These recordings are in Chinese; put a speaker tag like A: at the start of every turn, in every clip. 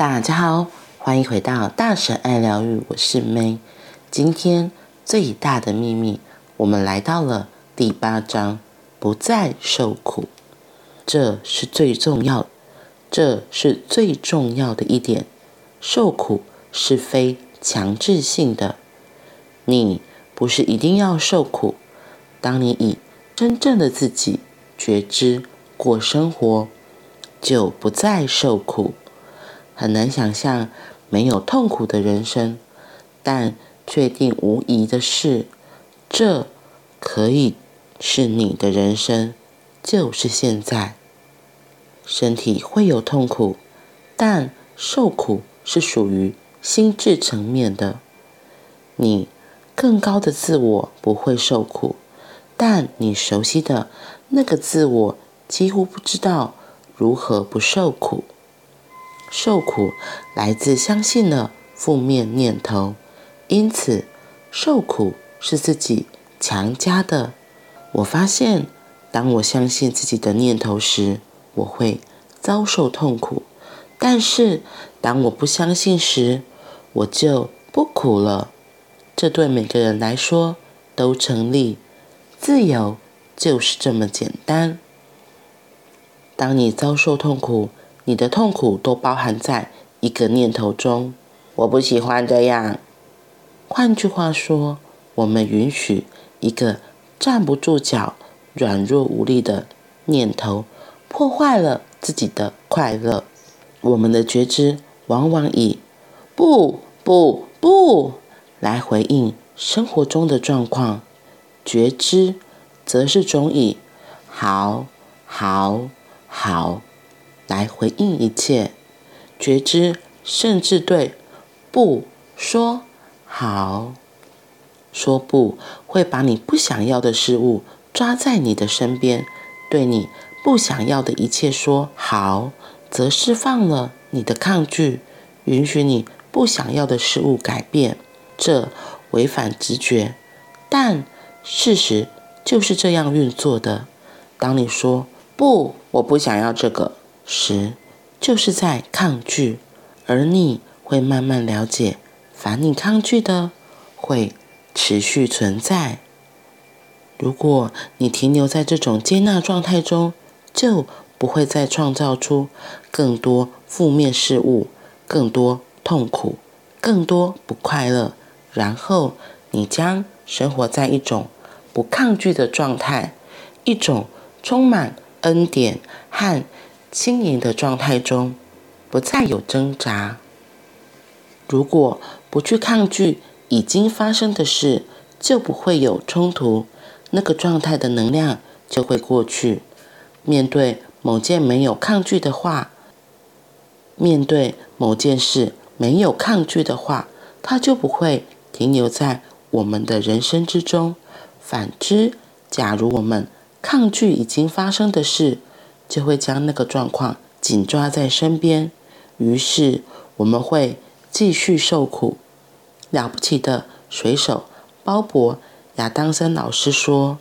A: 大家好，欢迎回到大神爱疗愈，我是 May。今天最大的秘密，我们来到了第八章，不再受苦。这是最重要，这是最重要的一点。受苦是非强制性的，你不是一定要受苦。当你以真正的自己觉知过生活，就不再受苦。很难想象没有痛苦的人生，但确定无疑的是，这可以是你的人生，就是现在。身体会有痛苦，但受苦是属于心智层面的。你更高的自我不会受苦，但你熟悉的那个自我几乎不知道如何不受苦。受苦来自相信了负面念头，因此受苦是自己强加的。我发现，当我相信自己的念头时，我会遭受痛苦；但是当我不相信时，我就不苦了。这对每个人来说都成立。自由就是这么简单。当你遭受痛苦，你的痛苦都包含在一个念头中，我不喜欢这样。换句话说，我们允许一个站不住脚、软弱无力的念头破坏了自己的快乐。我们的觉知往往以“不、不、不”来回应生活中的状况，觉知则是种以“好、好、好”。来回应一切，觉知甚至对不说好，说不会把你不想要的事物抓在你的身边，对你不想要的一切说好，则释放了你的抗拒，允许你不想要的事物改变。这违反直觉，但事实就是这样运作的。当你说不，我不想要这个。时，就是在抗拒，而你会慢慢了解，凡你抗拒的，会持续存在。如果你停留在这种接纳状态中，就不会再创造出更多负面事物、更多痛苦、更多不快乐。然后，你将生活在一种不抗拒的状态，一种充满恩典和。轻盈的状态中，不再有挣扎。如果不去抗拒已经发生的事，就不会有冲突。那个状态的能量就会过去。面对某件没有抗拒的话，面对某件事没有抗拒的话，它就不会停留在我们的人生之中。反之，假如我们抗拒已经发生的事，就会将那个状况紧抓在身边，于是我们会继续受苦。了不起的水手鲍勃·亚当森老师说：“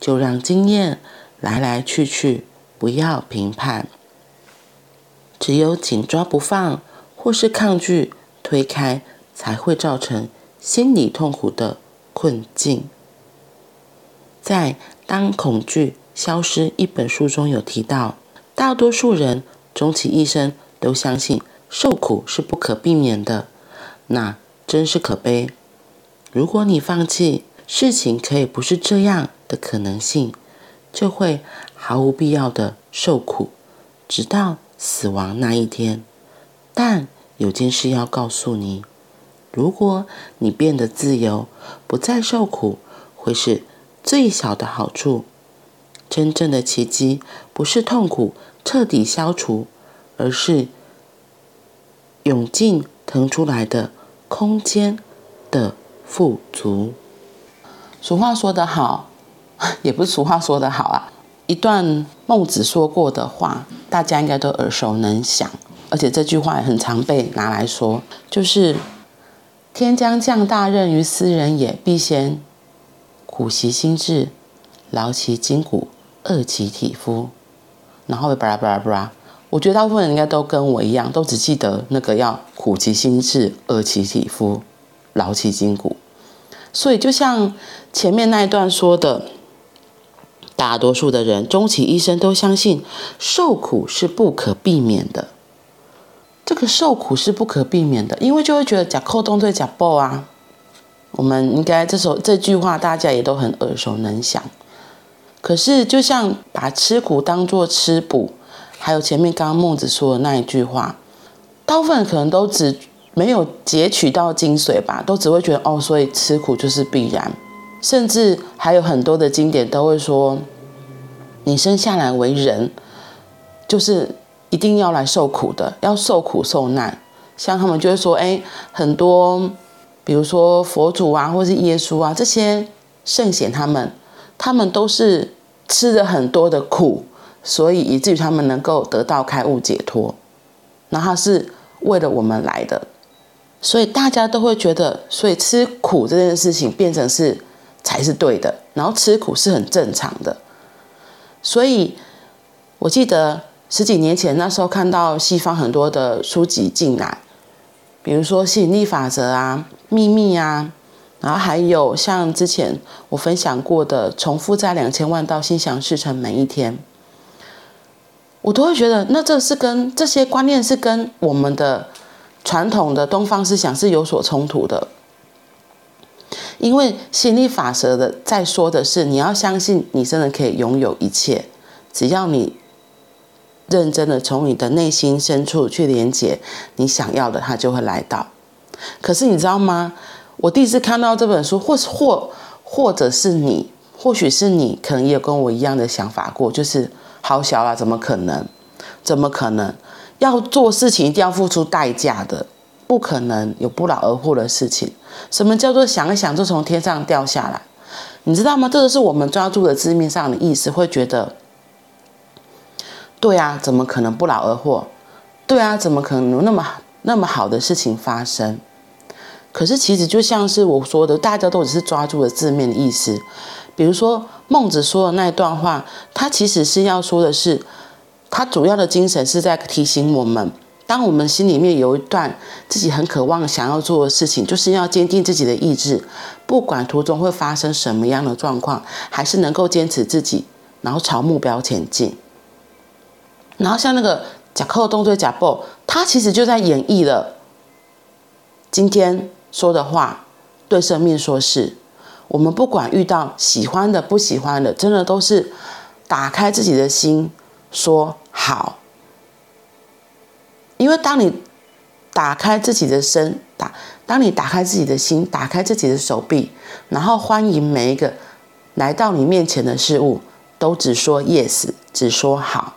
A: 就让经验来来去去，不要评判。只有紧抓不放，或是抗拒推开，才会造成心理痛苦的困境。”在《当恐惧消失》一本书中有提到，大多数人终其一生都相信受苦是不可避免的，那真是可悲。如果你放弃事情可以不是这样的可能性，就会毫无必要的受苦，直到死亡那一天。但有件事要告诉你：如果你变得自由，不再受苦，会是最小的好处。真正的奇迹不是痛苦彻底消除，而是涌进腾出来的空间的富足。俗话说得好，也不是俗话说得好啊，一段孟子说过的话，大家应该都耳熟能详，而且这句话也很常被拿来说，就是“天将降大任于斯人也，必先苦其心志，劳其筋骨。”饿其体肤，然后巴拉巴拉巴拉。我觉得大部分人应该都跟我一样，都只记得那个要苦其心志，饿其体肤，劳其筋骨。所以就像前面那一段说的，大多数的人终其一生都相信受苦是不可避免的。这个受苦是不可避免的，因为就会觉得假扣动对假爆啊。我们应该这首这句话大家也都很耳熟能详。可是就像把吃苦当作吃补。还有前面刚刚孟子说的那一句话，大部分可能都只没有截取到精髓吧，都只会觉得哦，所以吃苦就是必然。甚至还有很多的经典都会说，你生下来为人，就是一定要来受苦的，要受苦受难。像他们就会说，哎，很多，比如说佛祖啊，或是耶稣啊，这些圣贤他们，他们都是吃了很多的苦。所以以至于他们能够得到开悟解脱，那他是为了我们来的，所以大家都会觉得，所以吃苦这件事情变成是才是对的，然后吃苦是很正常的。所以我记得十几年前那时候看到西方很多的书籍进来，比如说吸引力法则啊、秘密啊，然后还有像之前我分享过的，重复在两千万到心想事成每一天。我都会觉得，那这是跟这些观念是跟我们的传统的东方思想是有所冲突的。因为吸引力法则的在说的是，你要相信你真的可以拥有一切，只要你认真的从你的内心深处去连接你想要的，它就会来到。可是你知道吗？我第一次看到这本书，或是或或者是你，或许是你，可能也有跟我一样的想法过，就是。好小啊，怎么可能？怎么可能？要做事情一定要付出代价的，不可能有不劳而获的事情。什么叫做想一想就从天上掉下来？你知道吗？这个是我们抓住的字面上的意思，会觉得，对啊，怎么可能不劳而获？对啊，怎么可能有那么那么好的事情发生？可是其实就像是我说的，大家都只是抓住了字面的意思。比如说孟子说的那一段话，他其实是要说的是，他主要的精神是在提醒我们，当我们心里面有一段自己很渴望想要做的事情，就是要坚定自己的意志，不管途中会发生什么样的状况，还是能够坚持自己，然后朝目标前进。然后像那个假扣动作假报，他其实就在演绎了今天。说的话，对生命说是，我们不管遇到喜欢的、不喜欢的，真的都是打开自己的心，说好。因为当你打开自己的身，打，当你打开自己的心，打开自己的手臂，然后欢迎每一个来到你面前的事物，都只说 yes，只说好。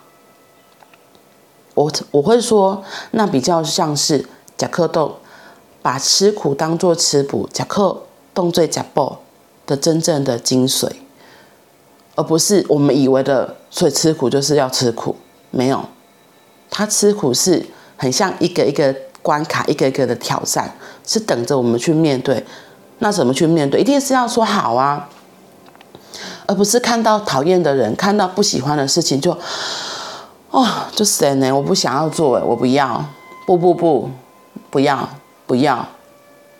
A: 我我会说，那比较像是甲克豆。把吃苦当作吃补，假克动罪假报的真正的精髓，而不是我们以为的，所以吃苦就是要吃苦。没有，他吃苦是很像一个一个关卡，一个一个的挑战，是等着我们去面对。那怎么去面对？一定是要说好啊，而不是看到讨厌的人，看到不喜欢的事情就，哦，就神呢，我不想要做，我不要，不不不，不要。不要，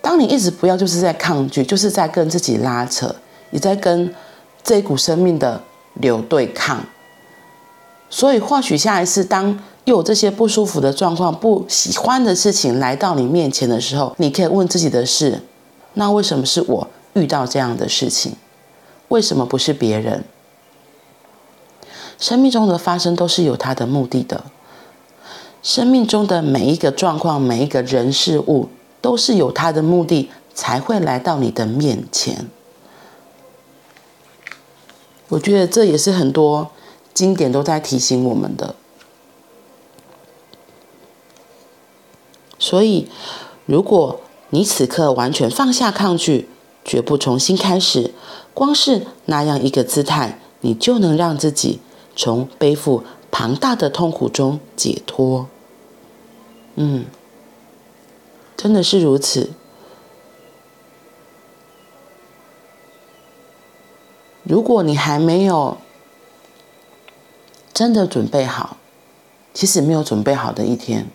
A: 当你一直不要，就是在抗拒，就是在跟自己拉扯，也在跟这一股生命的流对抗。所以，或许下一次，当又有这些不舒服的状况、不喜欢的事情来到你面前的时候，你可以问自己的是：那为什么是我遇到这样的事情？为什么不是别人？生命中的发生都是有它的目的的，生命中的每一个状况、每一个人事物。都是有他的目的才会来到你的面前。我觉得这也是很多经典都在提醒我们的。所以，如果你此刻完全放下抗拒，绝不重新开始，光是那样一个姿态，你就能让自己从背负庞大的痛苦中解脱。嗯。真的是如此。如果你还没有真的准备好，其实没有准备好的一天，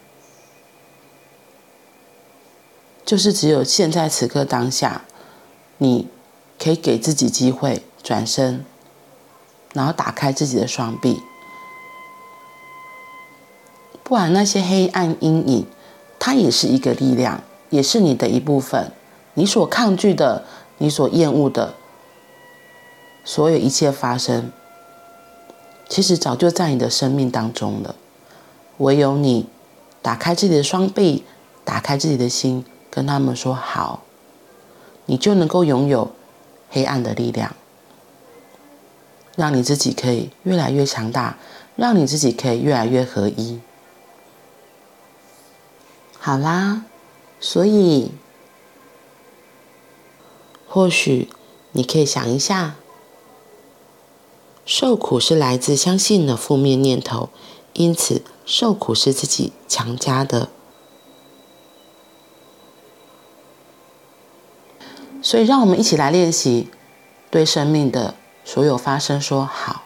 A: 就是只有现在此刻当下，你可以给自己机会转身，然后打开自己的双臂，不然那些黑暗阴影，它也是一个力量，也是你的一部分，你所抗拒的，你所厌恶的，所有一切发生，其实早就在你的生命当中了。唯有你打开自己的双臂，打开自己的心，跟他们说好，你就能够拥有黑暗的力量，让你自己可以越来越强大，让你自己可以越来越合一。好啦，所以或许你可以想一下，受苦是来自相信的负面念头，因此。受苦是自己强加的，所以让我们一起来练习，对生命的所有发生说好，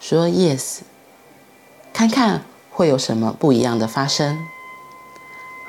A: 说 yes，看看会有什么不一样的发生。